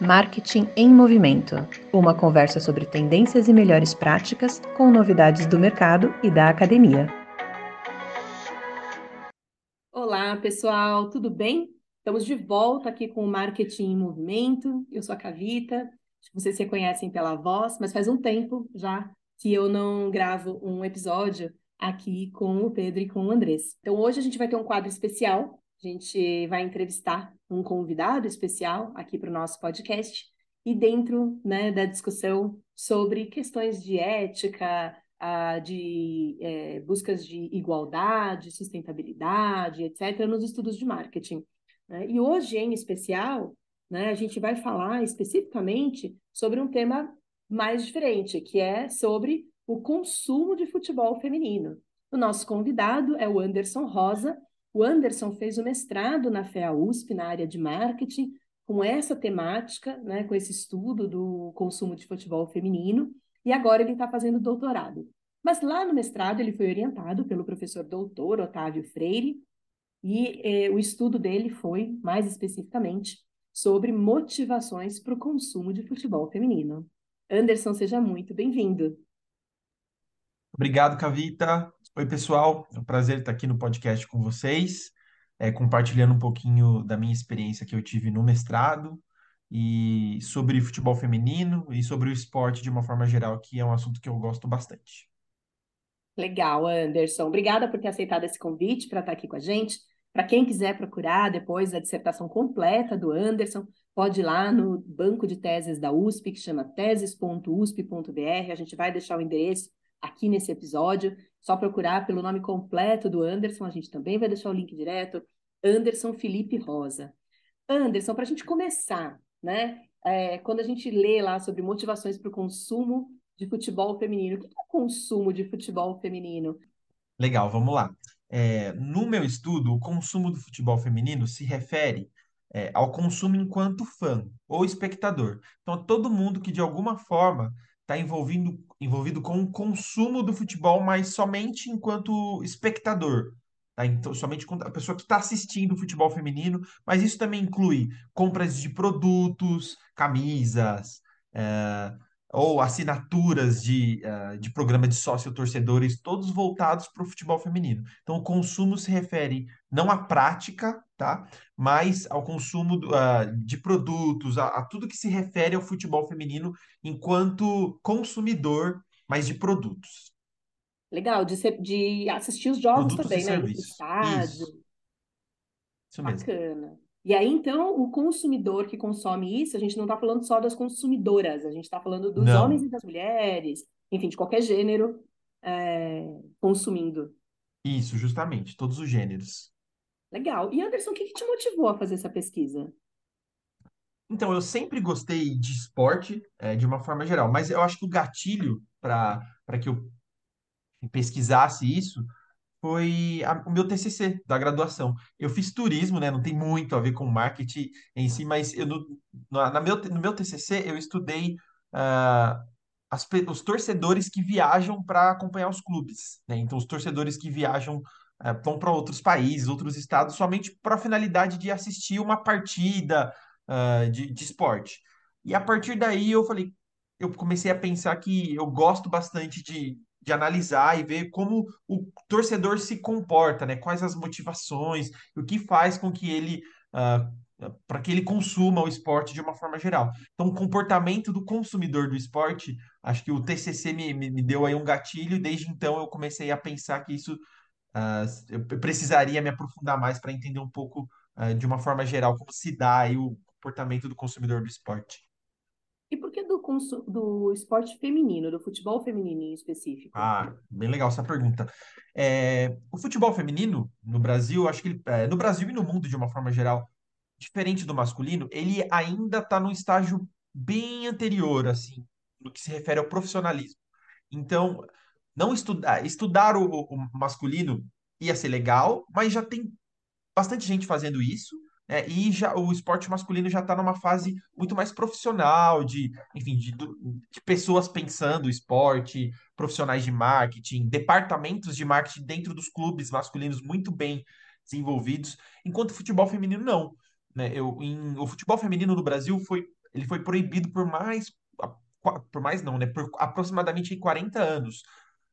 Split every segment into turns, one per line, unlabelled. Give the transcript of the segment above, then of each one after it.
Marketing em Movimento uma conversa sobre tendências e melhores práticas com novidades do mercado e da academia.
Olá, pessoal, tudo bem? Estamos de volta aqui com o Marketing em Movimento. Eu sou a Cavita, vocês se reconhecem pela voz, mas faz um tempo já que eu não gravo um episódio aqui com o Pedro e com o Andrés. Então, hoje a gente vai ter um quadro especial a gente vai entrevistar um convidado especial aqui para o nosso podcast e dentro né, da discussão sobre questões de ética, de é, buscas de igualdade, sustentabilidade, etc., nos estudos de marketing. Né? E hoje, em especial, né, a gente vai falar especificamente sobre um tema mais diferente, que é sobre o consumo de futebol feminino. O nosso convidado é o Anderson Rosa, o Anderson fez o mestrado na FEA USP, na área de marketing, com essa temática, né, com esse estudo do consumo de futebol feminino, e agora ele está fazendo doutorado. Mas lá no mestrado ele foi orientado pelo professor doutor Otávio Freire, e eh, o estudo dele foi, mais especificamente, sobre motivações para o consumo de futebol feminino. Anderson, seja muito bem-vindo.
Obrigado, Cavita. Oi, pessoal. É um prazer estar aqui no podcast com vocês, é, compartilhando um pouquinho da minha experiência que eu tive no mestrado e sobre futebol feminino e sobre o esporte de uma forma geral, que é um assunto que eu gosto bastante.
Legal, Anderson. Obrigada por ter aceitado esse convite para estar aqui com a gente. Para quem quiser procurar depois a dissertação completa do Anderson, pode ir lá no banco de teses da USP, que chama teses.usp.br. A gente vai deixar o endereço aqui nesse episódio. Só procurar pelo nome completo do Anderson, a gente também vai deixar o link direto. Anderson Felipe Rosa. Anderson, para a gente começar, né? É, quando a gente lê lá sobre motivações para o consumo de futebol feminino, o que é o consumo de futebol feminino?
Legal, vamos lá. É, no meu estudo, o consumo do futebol feminino se refere é, ao consumo enquanto fã ou espectador. Então, todo mundo que de alguma forma está envolvido, envolvido com o consumo do futebol, mas somente enquanto espectador. Tá? Então, somente a pessoa que está assistindo o futebol feminino, mas isso também inclui compras de produtos, camisas, é, ou assinaturas de, uh, de programa de sócio-torcedores, todos voltados para o futebol feminino. Então, o consumo se refere não à prática, tá? mas ao consumo uh, de produtos, a, a, tudo que se refere ao futebol feminino enquanto consumidor, mas de produtos.
Legal, de, ser, de assistir os jogos produtos também, né? Estádio.
Isso. Isso
mesmo. Bacana. E aí, então, o consumidor que consome isso, a gente não está falando só das consumidoras, a gente está falando dos
Não.
homens e das mulheres, enfim, de qualquer gênero é, consumindo.
Isso, justamente, todos os gêneros.
Legal. E Anderson, o que, que te motivou a fazer essa pesquisa?
Então, eu sempre gostei de esporte, é, de uma forma geral, mas eu acho que o gatilho para que eu pesquisasse isso foi a, o meu TCC da graduação. Eu fiz turismo, né? Não tem muito a ver com marketing em si, mas eu, no, na meu, no meu TCC eu estudei uh, as, os torcedores que viajam para acompanhar os clubes, né? Então, os torcedores que viajam vão para outros países, outros estados, somente para a finalidade de assistir uma partida uh, de, de esporte. E a partir daí eu falei, eu comecei a pensar que eu gosto bastante de, de analisar e ver como o torcedor se comporta, né? Quais as motivações, o que faz com que ele uh, para que ele consuma o esporte de uma forma geral. Então, o comportamento do consumidor do esporte, acho que o TCC me, me, me deu aí um gatilho, desde então eu comecei a pensar que isso uh, eu precisaria me aprofundar mais para entender um pouco uh, de uma forma geral como se dá aí o comportamento do consumidor do esporte.
E por que do, do esporte feminino, do futebol feminino em específico?
Ah, bem legal essa pergunta. É, o futebol feminino no Brasil, acho que ele, é, no Brasil e no mundo de uma forma geral, diferente do masculino, ele ainda está num estágio bem anterior, assim, no que se refere ao profissionalismo. Então, não estudar, estudar o, o masculino ia ser legal, mas já tem bastante gente fazendo isso. É, e já o esporte masculino já está numa fase muito mais profissional, de, enfim, de, de pessoas pensando esporte, profissionais de marketing, departamentos de marketing dentro dos clubes masculinos muito bem desenvolvidos, enquanto o futebol feminino não. Né? Eu, em, o futebol feminino no Brasil foi ele foi proibido por mais, por mais não, né? Por aproximadamente 40 anos.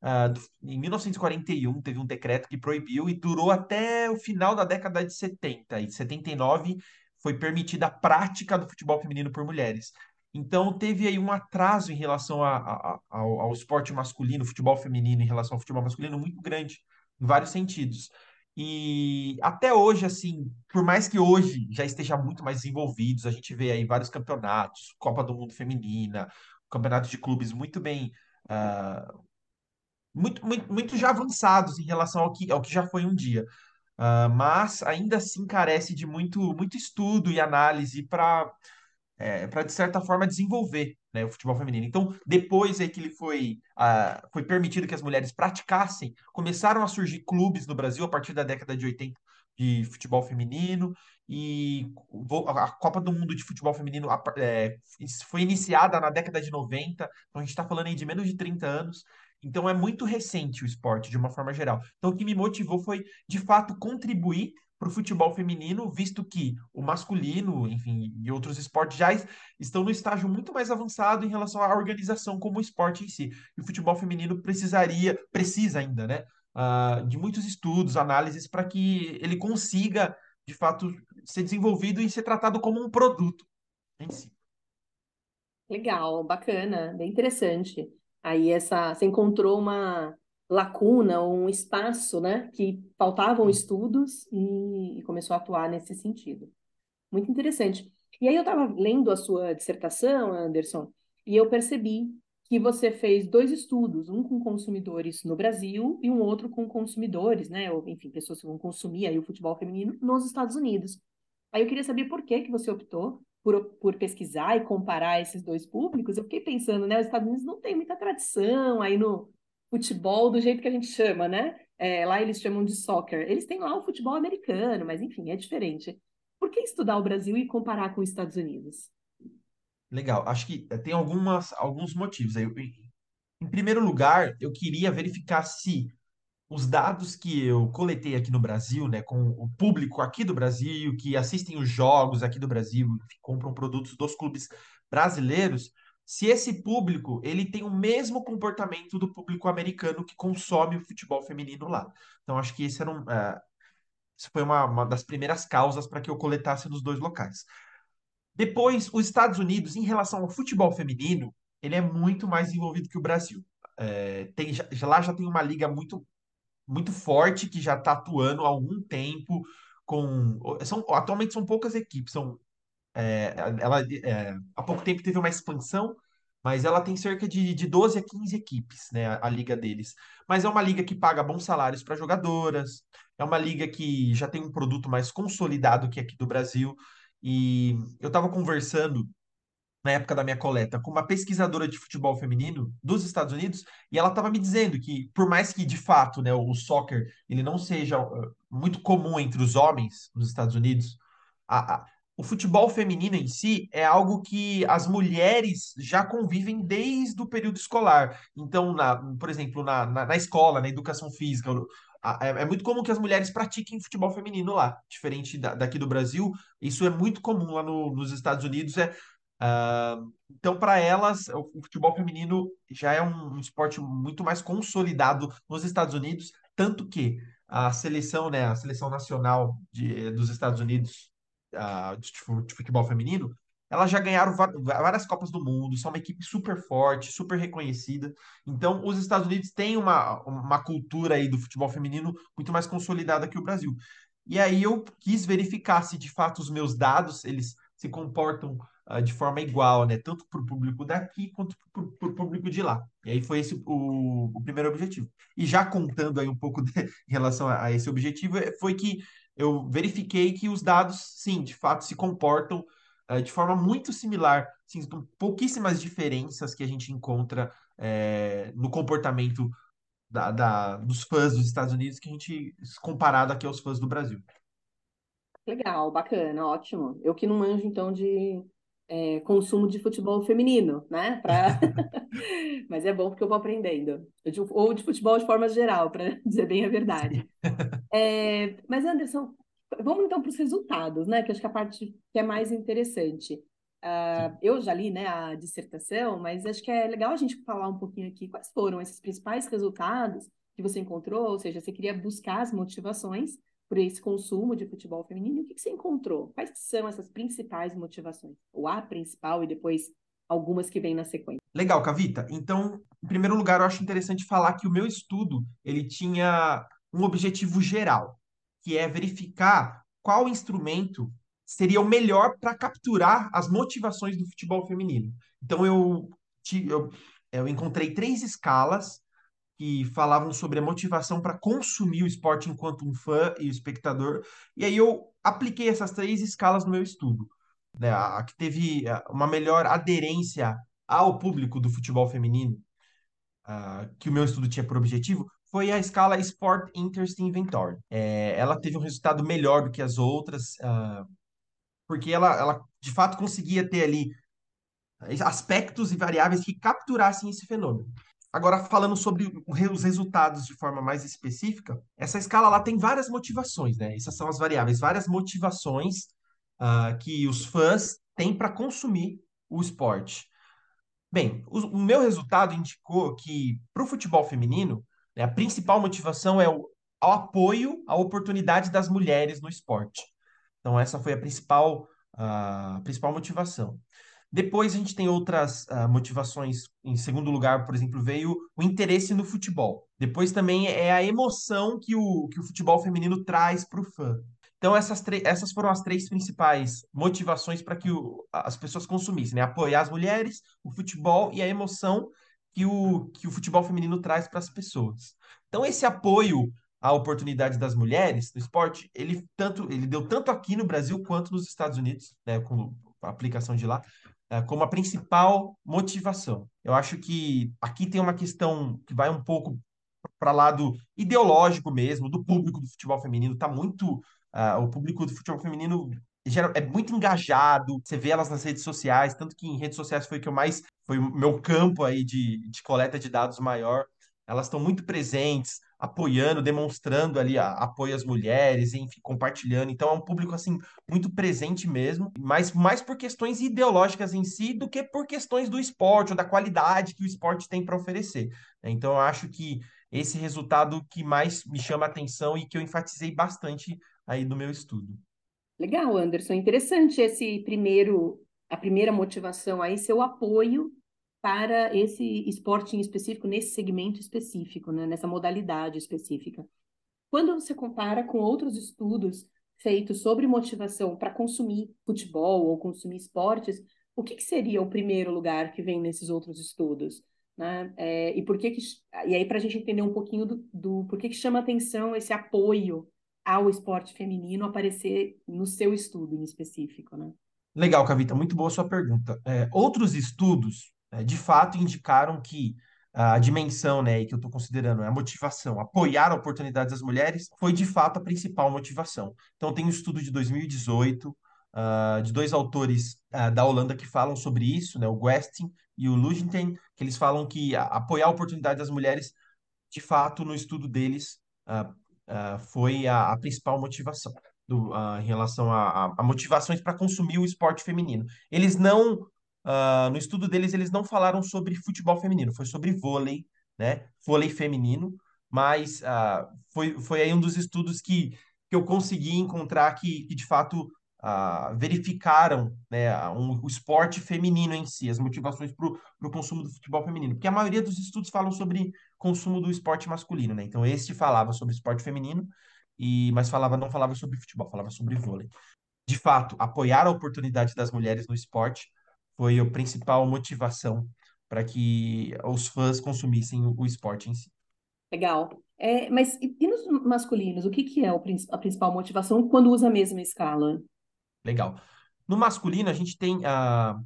Uh, em 1941 teve um decreto que proibiu e durou até o final da década de 70. E 79 foi permitida a prática do futebol feminino por mulheres. Então teve aí um atraso em relação a, a, ao, ao esporte masculino, futebol feminino em relação ao futebol masculino muito grande, em vários sentidos. E até hoje, assim, por mais que hoje já esteja muito mais desenvolvidos, a gente vê aí vários campeonatos, Copa do Mundo Feminina, campeonatos de clubes muito bem uh, muito, muito, muito já avançados em relação ao que, ao que já foi um dia. Uh, mas ainda assim carece de muito, muito estudo e análise para, é, para de certa forma, desenvolver né, o futebol feminino. Então, depois aí que ele foi, uh, foi permitido que as mulheres praticassem, começaram a surgir clubes no Brasil a partir da década de 80 de futebol feminino e a Copa do Mundo de Futebol Feminino é, foi iniciada na década de 90, então a gente está falando aí de menos de 30 anos, então é muito recente o esporte, de uma forma geral. Então o que me motivou foi, de fato, contribuir para o futebol feminino, visto que o masculino, enfim, e outros esportes já estão no estágio muito mais avançado em relação à organização como o esporte em si. E o futebol feminino precisaria, precisa ainda, né, uh, de muitos estudos, análises, para que ele consiga, de fato, ser desenvolvido e ser tratado como um produto em si.
Legal, bacana, bem interessante. Aí essa, você encontrou uma lacuna, um espaço, né, que faltavam estudos e, e começou a atuar nesse sentido. Muito interessante. E aí eu estava lendo a sua dissertação, Anderson, e eu percebi que você fez dois estudos, um com consumidores no Brasil e um outro com consumidores, né, ou enfim, pessoas que vão consumir aí o futebol feminino nos Estados Unidos. Aí eu queria saber por que que você optou por, por pesquisar e comparar esses dois públicos, eu fiquei pensando, né? Os Estados Unidos não tem muita tradição aí no futebol do jeito que a gente chama, né? É, lá eles chamam de soccer. Eles têm lá o futebol americano, mas enfim, é diferente. Por que estudar o Brasil e comparar com os Estados Unidos?
Legal, acho que tem algumas, alguns motivos. aí. em primeiro lugar, eu queria verificar se os dados que eu coletei aqui no Brasil, né, com o público aqui do Brasil, que assistem os jogos aqui do Brasil, que compram produtos dos clubes brasileiros, se esse público ele tem o mesmo comportamento do público americano que consome o futebol feminino lá. Então, acho que esse era um, uh, isso foi uma, uma das primeiras causas para que eu coletasse nos dois locais. Depois, os Estados Unidos, em relação ao futebol feminino, ele é muito mais envolvido que o Brasil. É, tem, já, lá já tem uma liga muito muito forte que já está atuando há algum tempo com são atualmente são poucas equipes são é, ela é, há pouco tempo teve uma expansão mas ela tem cerca de, de 12 a 15 equipes né a, a liga deles. Mas é uma liga que paga bons salários para jogadoras é uma liga que já tem um produto mais consolidado que aqui do Brasil. E eu estava conversando na época da minha coleta, com uma pesquisadora de futebol feminino dos Estados Unidos, e ela estava me dizendo que, por mais que de fato, né, o soccer ele não seja uh, muito comum entre os homens nos Estados Unidos, a, a, o futebol feminino em si é algo que as mulheres já convivem desde o período escolar. Então, na, por exemplo, na, na, na escola, na educação física, é, é, muito comum que as mulheres pratiquem futebol feminino lá, diferente da, daqui do Brasil. Isso é muito comum lá no, nos Estados Unidos. É Uh, então, para elas, o, futebol feminino já é um, um, esporte muito mais consolidado nos Estados Unidos, tanto que a seleção, né, a seleção nacional de, dos Estados Unidos uh, de, de, futebol feminino, elas já ganharam várias Copas do Mundo, são uma equipe super forte, super reconhecida. Então, os Estados Unidos têm uma, uma cultura aí do futebol feminino muito mais consolidada que o Brasil. E aí eu quis verificar se de fato os meus dados eles se comportam uh, de forma igual, né? Tanto para o público daqui quanto para o público de lá. E aí foi esse o, o primeiro objetivo. E já contando aí um pouco de, em relação a, a, esse objetivo, eh, foi que eu verifiquei que os dados, sim, de fato se comportam uh, de forma muito similar, sim, pouquíssimas diferenças que a gente encontra é, no comportamento da, da, dos fãs dos Estados Unidos que a gente comparado aqui aos fãs do Brasil.
Legal, bacana, ótimo. Eu que não manjo, então, de é, consumo de futebol feminino, né? Pra... Mas é bom porque eu vou aprendendo. Ou de futebol de forma geral, para dizer bem a verdade. É, mas, Anderson, vamos então para os resultados, né? Que acho que é a parte que é mais interessante. Uh, eu já li né, a dissertação, mas acho que é legal a gente falar um pouquinho aqui quais foram esses principais resultados que você encontrou, ou seja, você queria buscar as motivações por esse consumo de futebol feminino, o que, que você encontrou? Quais são essas principais motivações? Ou a principal e depois algumas que vêm na sequência.
Legal, Cavita. Então, em primeiro lugar, eu acho interessante falar que o meu estudo, ele tinha um objetivo geral, que é verificar qual instrumento seria o melhor para capturar as motivações do futebol feminino. Então, eu, eu, eu encontrei três escalas que falavam sobre a motivação para consumir o esporte enquanto um fã e espectador. E aí eu apliquei essas três escalas no meu estudo. Né? A que teve uma melhor aderência ao público do futebol feminino, uh, que o meu estudo tinha por objetivo, foi a escala Sport Interest Inventory. É, ela teve um resultado melhor do que as outras, uh, porque ela, ela de fato conseguia ter ali aspectos e variáveis que capturassem esse fenômeno. Agora, falando sobre os resultados de forma mais específica, essa escala lá tem várias motivações, né? Essas são as variáveis, várias motivações uh, que os fãs têm para consumir o esporte. Bem, o, o, meu resultado indicou que para o futebol feminino, né, a principal motivação é o, o apoio à oportunidade das mulheres no esporte. Então, essa foi a principal, uh, principal motivação. Depois a gente tem outras uh, motivações. Em segundo lugar, por exemplo, veio o interesse no futebol. Depois também é a emoção que o, que o futebol feminino traz para o fã. Então, essas, essas foram as três principais motivações para que o, as pessoas consumissem, né? Apoiar as mulheres, o futebol e a emoção que o, que o futebol feminino traz para as pessoas. Então, esse apoio à oportunidade das mulheres no esporte, ele, tanto, ele deu tanto aqui no Brasil quanto nos Estados Unidos, né? Com a aplicação de lá, como a principal motivação. Eu acho que aqui tem uma questão que vai um pouco para lado ideológico mesmo, do público do futebol feminino. Está muito. Uh, o público do futebol feminino é muito engajado, você vê elas nas redes sociais, tanto que em redes sociais foi que eu mais. Foi o meu campo aí de, de coleta de dados maior. Elas estão muito presentes, apoiando, demonstrando ali a, apoio às mulheres, enfim, compartilhando. Então é um público assim muito presente mesmo, mas mais por questões ideológicas em si do que por questões do esporte ou da qualidade que o esporte tem para oferecer. Né? Então eu acho que esse resultado que mais me chama a atenção e que eu enfatizei bastante aí no meu estudo.
Legal, Anderson. Interessante esse primeiro, a primeira motivação aí, seu apoio para esse esporte em específico, nesse segmento específico, né, nessa modalidade específica. Quando você compara com outros estudos feitos sobre motivação para consumir futebol ou consumir esportes, o que, que, seria o primeiro lugar que vem nesses outros estudos? Né? É, e por que, que e aí para a gente entender um pouquinho do, do por que, que chama atenção esse apoio ao esporte feminino aparecer no seu estudo em específico, né?
Legal, Cavita, muito boa sua pergunta. É, outros estudos de fato indicaram que a dimensão, né, que eu estou considerando é a motivação, apoiar a oportunidade das mulheres, foi de fato a principal motivação. Então, tem um estudo de 2018 uh, ah, de dois autores uh, da Holanda que falam sobre isso, né, o Westing e o Lugenten, que eles falam que a, apoiar a oportunidade das mulheres, de fato, no estudo deles, uh, foi a, a, principal motivação. Do, em relação a, a motivações para consumir o esporte feminino. Eles não Uh, no estudo deles, eles não falaram sobre futebol feminino, foi sobre vôlei, né? Vôlei feminino, mas uh, foi, foi aí um dos estudos que, que eu consegui encontrar que, que de fato uh, verificaram né, um, o esporte feminino em si, as motivações para o consumo do futebol feminino. Porque a maioria dos estudos falam sobre consumo do esporte masculino, né? Então, este falava sobre esporte feminino, e mas falava não falava sobre futebol, falava sobre vôlei. De fato, apoiar a oportunidade das mulheres no esporte foi a principal motivação para que os fãs consumissem o, esporte em si.
Legal. É, mas e, e, nos masculinos, o que, que é o, a principal motivação quando usa a mesma escala?
Legal. No masculino, a gente tem a,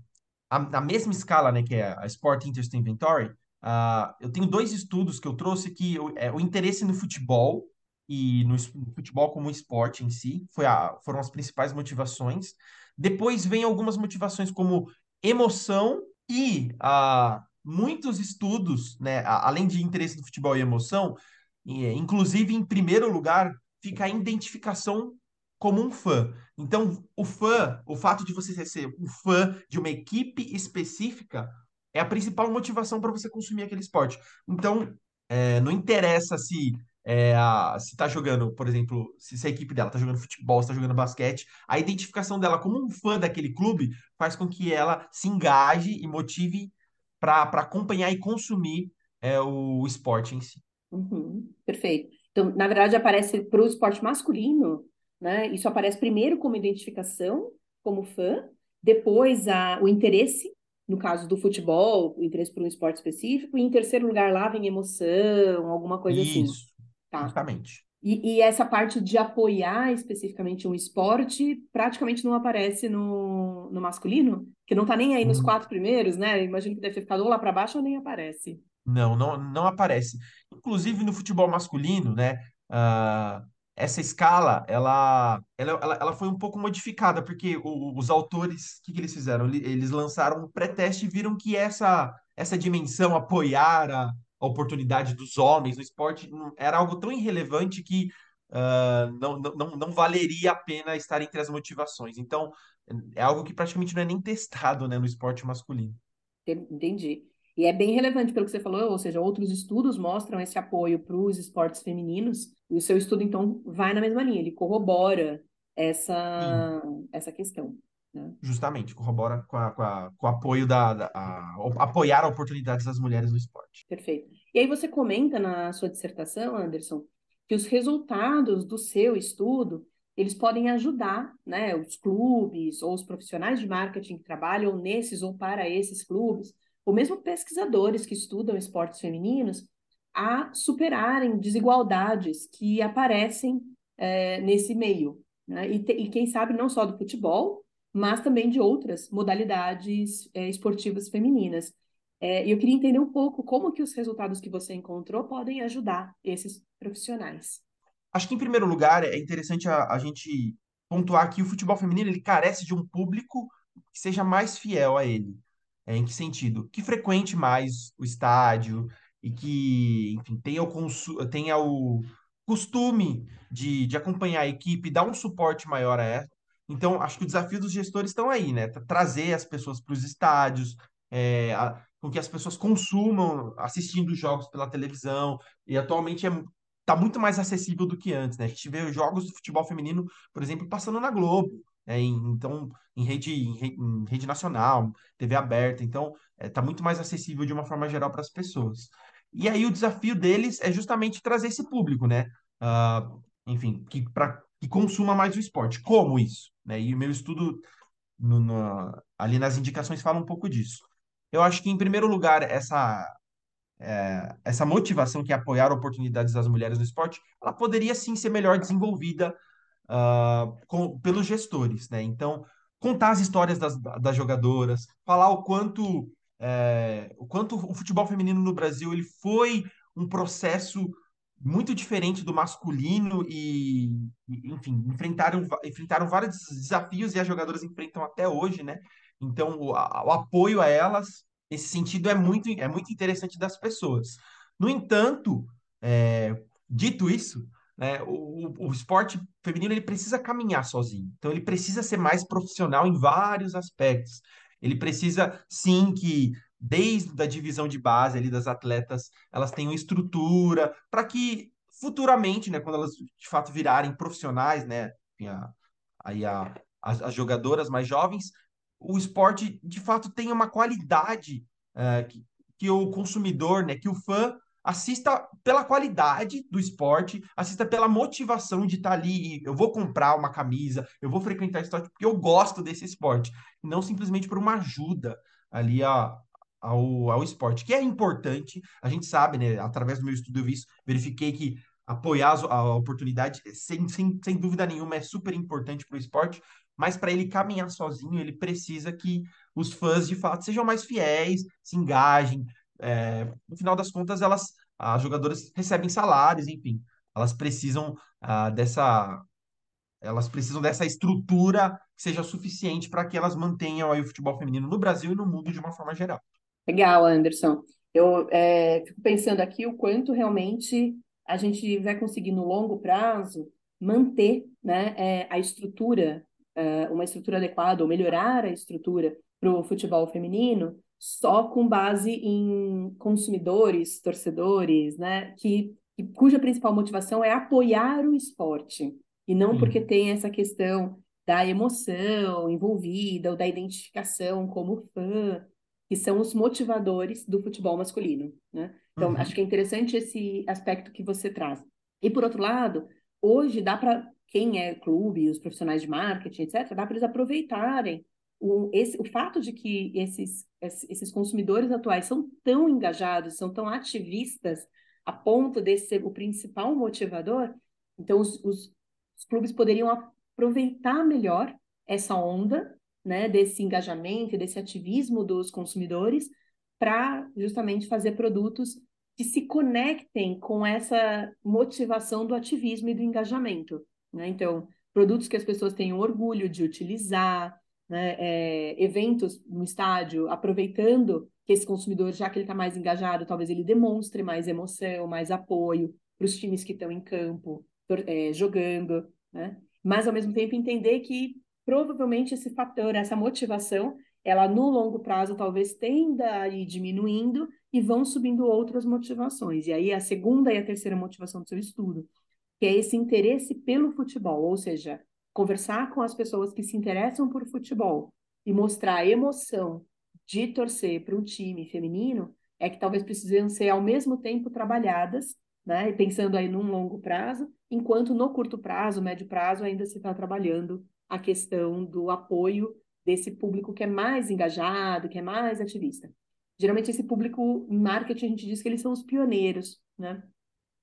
a, a mesma escala, né, que é a Sport Interest Inventory. Uh, eu tenho dois estudos que eu trouxe que o, é, o interesse no futebol e no, no, futebol como esporte em si foi a, foram as principais motivações. Depois vem algumas motivações como emoção e ah, muitos estudos, né, além de interesse do futebol e emoção, inclusive em primeiro lugar fica a identificação como um fã. Então, o fã, o fato de você ser um fã de uma equipe específica é a principal motivação para você consumir aquele esporte. Então, é, não interessa se é, a, se tá jogando, por exemplo, se, se a equipe dela tá jogando futebol, se tá jogando basquete, a identificação dela como um fã daquele clube faz com que ela se engaje e motive para acompanhar e consumir é, o, o esporte em si.
Uhum, perfeito. Então, na verdade, aparece para o esporte masculino, né? Isso aparece primeiro como identificação, como fã, depois a, o interesse, no caso do futebol, o interesse por um esporte específico, e em terceiro lugar lá vem emoção, alguma coisa
Isso,
assim. Tá.
justamente.
E, e essa parte de apoiar especificamente um esporte praticamente não aparece no, no masculino, que não tá nem aí nos
Hum,
quatro primeiros, né? Imagino que deve ter ficado ou lá para baixo ou nem aparece.
Não, não, não aparece. Inclusive no futebol masculino, né? ah, essa escala, ela, ela, ela, ela foi um pouco modificada, porque o- os autores, o que, que eles fizeram? Ele- Eles lançaram um pré-teste e viram que essa, essa dimensão, apoiar a, a oportunidade dos homens no esporte, não- era algo tão irrelevante que ah, não, não, não valeria a pena estar entre as motivações. Então, é algo que praticamente não é nem testado, né, no esporte masculino.
Entendi. E é bem relevante pelo que você falou, ou seja, outros estudos mostram esse apoio para os esportes femininos, e o seu estudo, então, vai na mesma linha, ele corrobora
Sim.
essa, essa questão?
Justamente, corrobora com, a- com, a- com o apoio da, da- a- apoiar oportunidades das mulheres no esporte.
Perfeito. E aí você comenta na sua dissertação, Anderson, que os resultados do seu estudo, eles podem ajudar, né, os clubes ou os profissionais de marketing que trabalham nesses ou para esses clubes, ou mesmo pesquisadores que estudam esportes femininos, a superarem desigualdades que aparecem, eh, nesse meio, né? E, te- e quem sabe não só do futebol, mas também de outras modalidades, eh, esportivas femininas. É, eu queria entender um pouco como que os resultados que você encontrou podem ajudar esses profissionais.
Acho que, em primeiro lugar, é interessante a, a gente pontuar que o futebol feminino ele carece de um público que seja mais fiel a ele. É, em que sentido? Que frequente mais o estádio e que, enfim, tenha o, consu- tenha o costume de, de acompanhar a equipe, dar um suporte maior a. Então, acho que o desafio dos gestores estão aí, né? Tra- Trazer as pessoas para os estádios, é, a- com que as pessoas consumam assistindo jogos pela televisão. E atualmente é tá muito mais acessível do que antes, né? A gente vê os jogos do futebol feminino, por exemplo, passando na Globo, né? Em- então, em rede, em re- em rede nacional, TV aberta. Então, é, tá muito mais acessível de uma forma geral para as pessoas. E aí o desafio deles é justamente trazer esse público, né? Ah, enfim, que, pra, que consuma mais o esporte. Como isso? Né? E o meu estudo no- no- ali nas indicações fala um pouco disso. Eu acho que, em primeiro lugar, essa essa motivação que é apoiar oportunidades das mulheres no esporte, ela poderia sim ser melhor desenvolvida ah, com- pelos gestores, né? Então, contar as histórias das, das jogadoras, falar o quanto, é, o quanto o futebol feminino no Brasil ele foi um processo muito diferente do masculino e, enfim, enfrentaram, enfrentaram vários desafios e as jogadoras enfrentam até hoje, né? Então, o, a- o apoio a elas, esse sentido é muito, é muito interessante das pessoas. No entanto, é, dito isso, né, o o esporte feminino ele precisa caminhar sozinho. Então, ele precisa ser mais profissional em vários aspectos. Ele precisa, sim, que desde a divisão de base ali das atletas, elas tenham estrutura para que futuramente, né, quando elas de fato virarem profissionais, né, aí a, as, as jogadoras mais jovens, o esporte de fato tenha uma qualidade eh, que, que o consumidor, né, que o fã assista pela qualidade do esporte, assista pela motivação de estar ali. e Eu vou comprar uma camisa, eu vou frequentar esporte porque eu gosto desse esporte, não simplesmente por uma ajuda ali a, ao, ao esporte, que é importante. A gente sabe, né? Através do meu estudo eu vi isso, verifiquei que apoiar a oportunidade, sem, sem, sem dúvida nenhuma, é super importante para o esporte, mas para ele caminhar sozinho, ele precisa que os fãs de fato sejam mais fiéis, se engajem. É, no final das contas, elas, as jogadoras recebem salários, enfim, elas precisam ah, dessa, elas precisam dessa estrutura que seja suficiente para que elas mantenham aí o futebol feminino no Brasil e no mundo de uma forma geral.
Legal, Anderson. Eu é, fico pensando aqui o quanto realmente a gente vai conseguir no longo prazo manter né, é, a estrutura, é, uma estrutura adequada, ou melhorar a estrutura para o futebol feminino, só com base em consumidores, torcedores, né, que, cuja principal motivação é apoiar o esporte, e não Sim. porque tem essa questão da emoção envolvida ou da identificação como fã, que são os motivadores do futebol masculino, né? Então, uhum. acho que é interessante esse aspecto que você traz. E, por outro lado, hoje dá para quem é clube, os profissionais de marketing, etc., dá para eles aproveitarem o, esse, o fato de que esses, esses consumidores atuais são tão engajados, são tão ativistas, a ponto de ser o principal motivador, então os, os, os clubes poderiam aproveitar melhor essa onda né, desse engajamento, desse ativismo dos consumidores, para justamente fazer produtos que se conectem com essa motivação do ativismo e do engajamento. Né? Então, produtos que as pessoas tenham orgulho de utilizar, né? é, eventos no estádio, aproveitando que esse consumidor, já que ele está mais engajado, talvez ele demonstre mais emoção, mais apoio para os times que estão em campo, é, jogando, né? mas ao mesmo tempo entender que provavelmente esse fator, essa motivação, ela no longo prazo talvez tenda a ir diminuindo e vão subindo outras motivações. E aí a segunda e a terceira motivação do seu estudo, que é esse interesse pelo futebol, ou seja, conversar com as pessoas que se interessam por futebol e mostrar a emoção de torcer para um time feminino, é que talvez precisem ser ao mesmo tempo trabalhadas, né? Pensando aí num longo prazo, enquanto no curto prazo, médio prazo, ainda se está trabalhando a questão do apoio desse público que é mais engajado, que é mais ativista. Geralmente esse público em marketing a gente diz que eles são os pioneiros, né?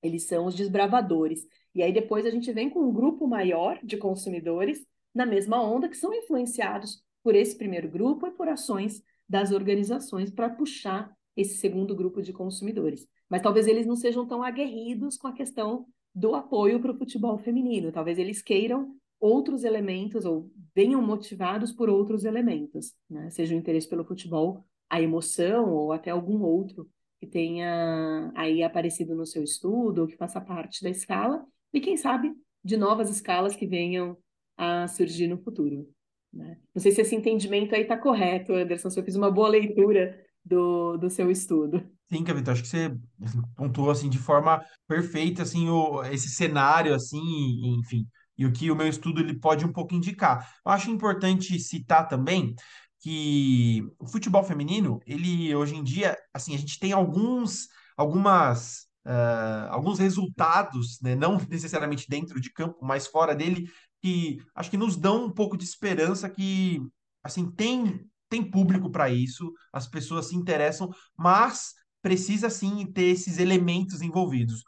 Eles são os desbravadores. E aí depois a gente vem com um grupo maior de consumidores na mesma onda que são influenciados por esse primeiro grupo e por ações das organizações para puxar esse segundo grupo de consumidores. Mas talvez eles não sejam tão aguerridos com a questão do apoio para o futebol feminino. Talvez eles queiram outros elementos ou venham motivados por outros elementos, né? Seja o interesse pelo futebol, a emoção ou até algum outro que tenha aí aparecido no seu estudo ou que faça parte da escala e quem sabe de novas escalas que venham a surgir no futuro. Né? Não sei se esse entendimento aí está correto, Anderson, se eu fiz uma boa leitura do, do seu estudo.
Sim, Cavito, acho que você assim, pontuou assim de forma perfeita assim o, esse cenário assim, enfim, e o que o meu estudo ele pode um pouco indicar. Eu acho importante citar também que o futebol feminino, ele hoje em dia, assim, a gente tem alguns, algumas, uh, alguns resultados, né, não necessariamente dentro de campo, mas fora dele, que acho que nos dão um pouco de esperança que, assim, tem, tem público para isso, as pessoas se interessam, mas precisa sim ter esses elementos envolvidos.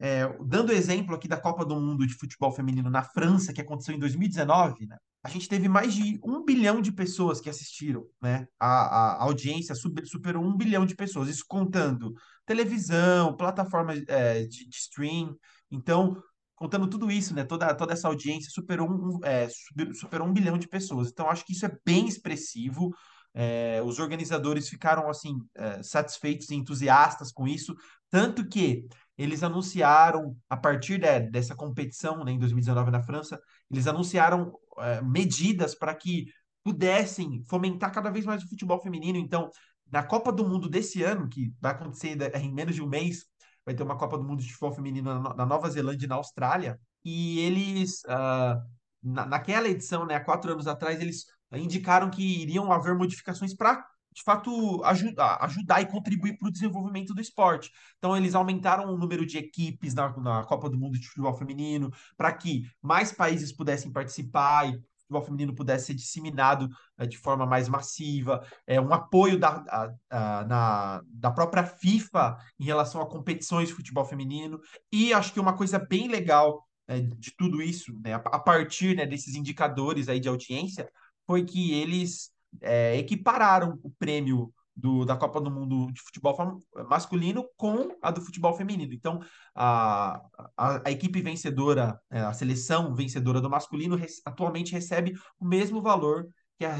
É, dando exemplo aqui da Copa do Mundo de Futebol Feminino na França, que aconteceu em 2019, né? A gente teve mais de um bilhão de pessoas que assistiram, né? A, a audiência superou um bilhão de pessoas, isso contando televisão, plataformas é, de, de, stream. Então, contando tudo isso, né? Toda, toda essa audiência superou um, é, superou um bilhão de pessoas. Então, acho que isso é bem expressivo. É, os organizadores ficaram assim é, satisfeitos e entusiastas com isso, tanto que eles anunciaram, a partir de, dessa competição né, em 2019 na França, eles anunciaram é, medidas para que pudessem fomentar cada vez mais o futebol feminino. Então, na Copa do Mundo desse ano, que vai acontecer em menos de um mês, vai ter uma Copa do Mundo de futebol feminino na Nova Zelândia e na Austrália, e eles, uh, na, naquela edição, né, há quatro anos atrás, eles indicaram que iriam haver modificações para de fato, ajudar, ajudar e contribuir para o desenvolvimento do esporte. Então, eles aumentaram o número de equipes na, na Copa do Mundo de Futebol Feminino, para que mais países pudessem participar e o futebol feminino pudesse ser disseminado é, de forma mais massiva, é, um apoio da, a, a, na, da própria FIFA em relação a competições de futebol feminino. E acho que uma coisa bem legal é, de tudo isso, né, a, a partir né, desses indicadores aí de audiência, foi que eles é, equipararam o prêmio do, da Copa do Mundo de futebol masculino com a do futebol feminino. Então, a, a, a equipe vencedora, é, a seleção vencedora do masculino, res, atualmente recebe o mesmo valor que a,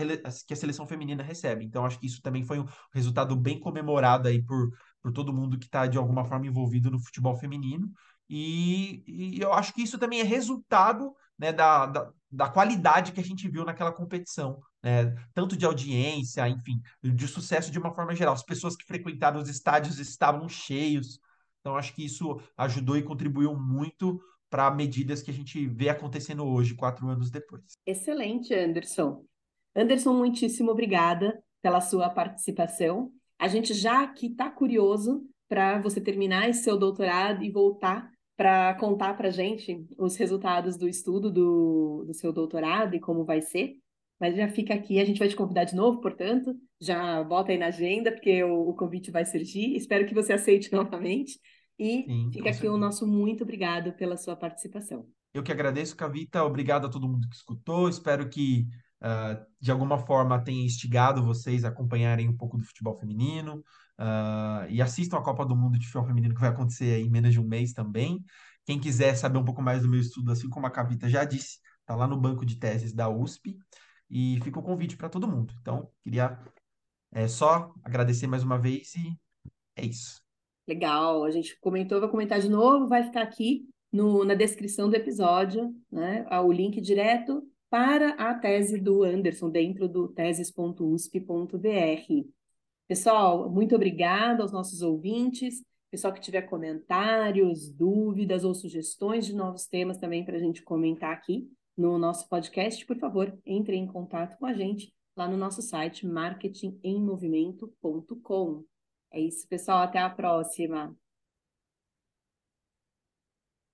que a seleção feminina recebe. Então, acho que isso também foi um resultado bem comemorado aí por, por todo mundo que está, de alguma forma, envolvido no futebol feminino. E, e eu acho que isso também é resultado né, da, da, da qualidade que a gente viu naquela competição, né? Tanto de audiência, enfim, de sucesso de uma forma geral. As pessoas que frequentaram os estádios estavam cheios. Então, acho que isso ajudou e contribuiu muito para medidas que a gente vê acontecendo hoje, quatro anos depois.
Excelente, Anderson. Anderson, muitíssimo obrigada pela sua participação. A gente já aqui está curioso para você terminar esse seu doutorado e voltar para contar para a gente os resultados do estudo do, do seu doutorado e como vai ser. Mas já fica aqui, a gente vai te convidar de novo, portanto, já bota aí na agenda, porque o, o convite vai surgir. Espero que você aceite novamente. E Sim, fica aqui certeza. o nosso muito obrigado pela sua participação.
Eu que agradeço, Cavita. Obrigado a todo mundo que escutou. Espero que, uh, de alguma forma, tenha instigado vocês a acompanharem um pouco do futebol feminino. Uh, e assistam a Copa do Mundo de Futebol Feminino, que vai acontecer em menos de um mês também. Quem quiser saber um pouco mais do meu estudo, assim como a Cavita já disse, está lá no banco de teses da USP. E fica o convite para todo mundo. Então, queria é, só agradecer mais uma vez e é isso.
Legal, a gente comentou, vai comentar de novo, vai ficar aqui no, na descrição do episódio, né? O link direto para a tese do Anderson dentro do teses.usp.br. Pessoal, muito obrigada aos nossos ouvintes. Pessoal que tiver comentários, dúvidas ou sugestões de novos temas também para a gente comentar aqui no nosso podcast, por favor, entre em contato com a gente lá no nosso site marketingemmovimento.com. É isso, pessoal. Até a próxima.